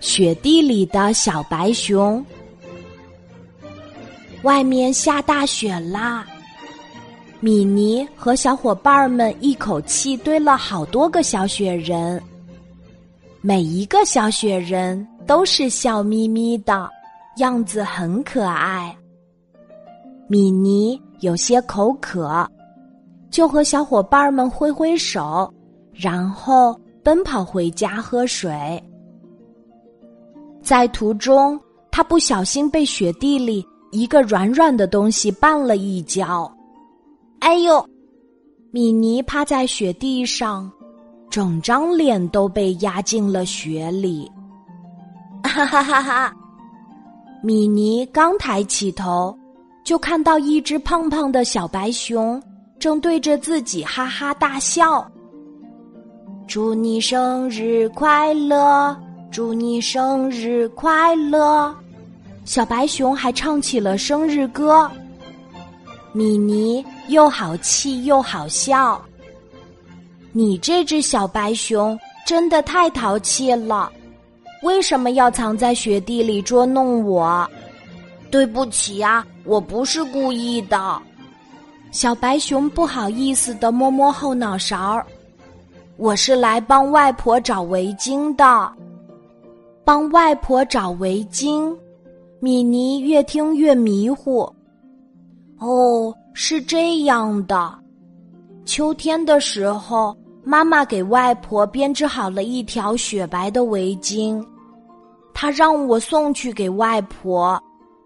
雪地里的小白熊。外面下大雪啦！米妮和小伙伴们一口气堆了好多个小雪人，每一个小雪人都是笑眯眯的，样子很可爱。米妮有些口渴，就和小伙伴们挥挥手，然后奔跑回家喝水。在途中，他不小心被雪地里。一个软软的东西绊了一跤，哎呦！米妮趴在雪地上，整张脸都被压进了雪里。哈哈哈哈！米妮刚抬起头，就看到一只胖胖的小白熊正对着自己哈哈大笑。祝你生日快乐！祝你生日快乐！小白熊还唱起了生日歌。米妮又好气又好笑。你这只小白熊真的太淘气了，为什么要藏在雪地里捉弄我？对不起呀，我不是故意的。小白熊不好意思的摸摸后脑勺我是来帮外婆找围巾的，帮外婆找围巾。米妮越听越迷糊。哦，是这样的，秋天的时候，妈妈给外婆编织好了一条雪白的围巾，她让我送去给外婆。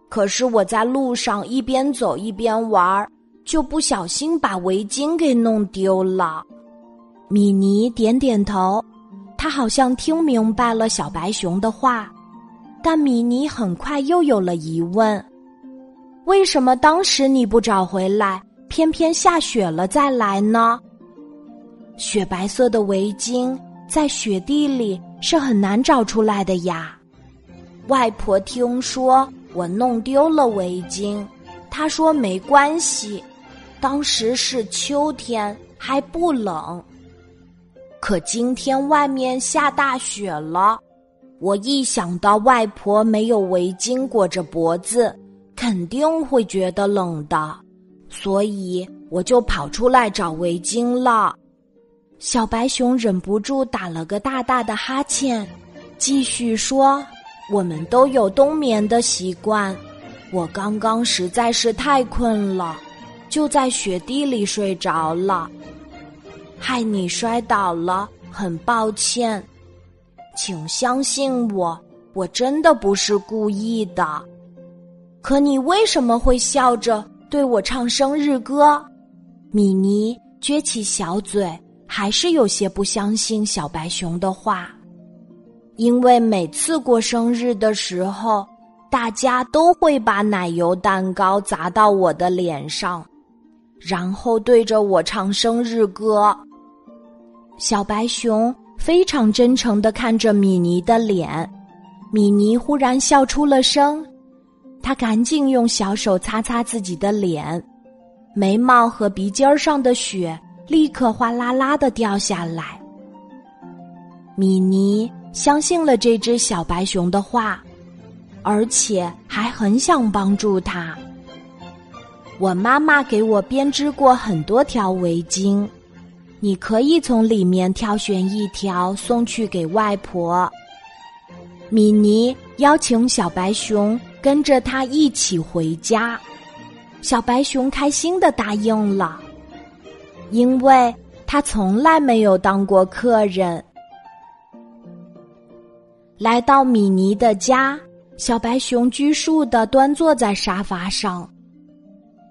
可是我在路上一边走一边玩，就不小心把围巾给弄丢了。米妮点点头，他好像听明白了小白熊的话。但米妮很快又有了疑问：为什么当时你不找回来，偏偏下雪了再来呢？雪白色的围巾在雪地里是很难找出来的呀。外婆听说我弄丢了围巾，她说没关系，当时是秋天还不冷。可今天外面下大雪了。我一想到外婆没有围巾裹着脖子，肯定会觉得冷的，所以我就跑出来找围巾了。小白熊忍不住打了个大大的哈欠，继续说：“我们都有冬眠的习惯，我刚刚实在是太困了，就在雪地里睡着了，害你摔倒了，很抱歉。”请相信我，我真的不是故意的。可你为什么会笑着对我唱生日歌？米妮撅起小嘴，还是有些不相信小白熊的话。因为每次过生日的时候，大家都会把奶油蛋糕砸到我的脸上，然后对着我唱生日歌。小白熊。非常真诚的看着米妮的脸，米妮忽然笑出了声，她赶紧用小手擦擦自己的脸，眉毛和鼻尖上的雪立刻哗啦啦的掉下来。米妮相信了这只小白熊的话，而且还很想帮助它。我妈妈给我编织过很多条围巾。你可以从里面挑选一条送去给外婆。米妮邀请小白熊跟着他一起回家，小白熊开心的答应了，因为他从来没有当过客人。来到米妮的家，小白熊拘束的端坐在沙发上。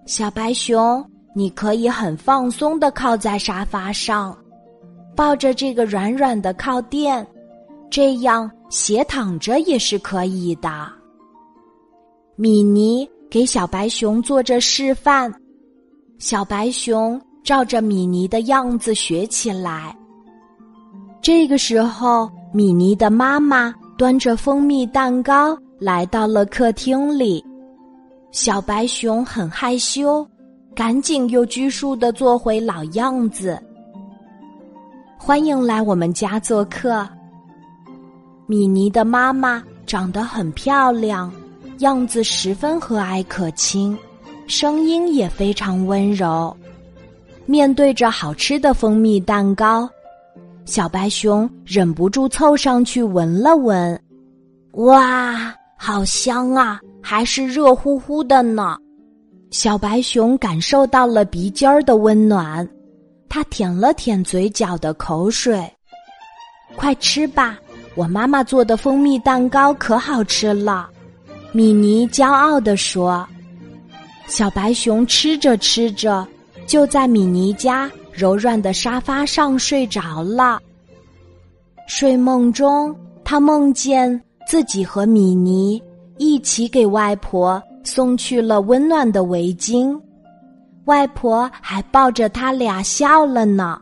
小白熊。你可以很放松的靠在沙发上，抱着这个软软的靠垫，这样斜躺着也是可以的。米妮给小白熊做着示范，小白熊照着米妮的样子学起来。这个时候，米妮的妈妈端着蜂蜜蛋糕来到了客厅里，小白熊很害羞。赶紧又拘束的做回老样子。欢迎来我们家做客。米妮的妈妈长得很漂亮，样子十分和蔼可亲，声音也非常温柔。面对着好吃的蜂蜜蛋糕，小白熊忍不住凑上去闻了闻。哇，好香啊！还是热乎乎的呢。小白熊感受到了鼻尖儿的温暖，它舔了舔嘴角的口水。快吃吧！我妈妈做的蜂蜜蛋糕可好吃了，米妮骄傲地说。小白熊吃着吃着，就在米妮家柔软的沙发上睡着了。睡梦中，他梦见自己和米妮一起给外婆送去了温暖的围巾，外婆还抱着他俩笑了呢。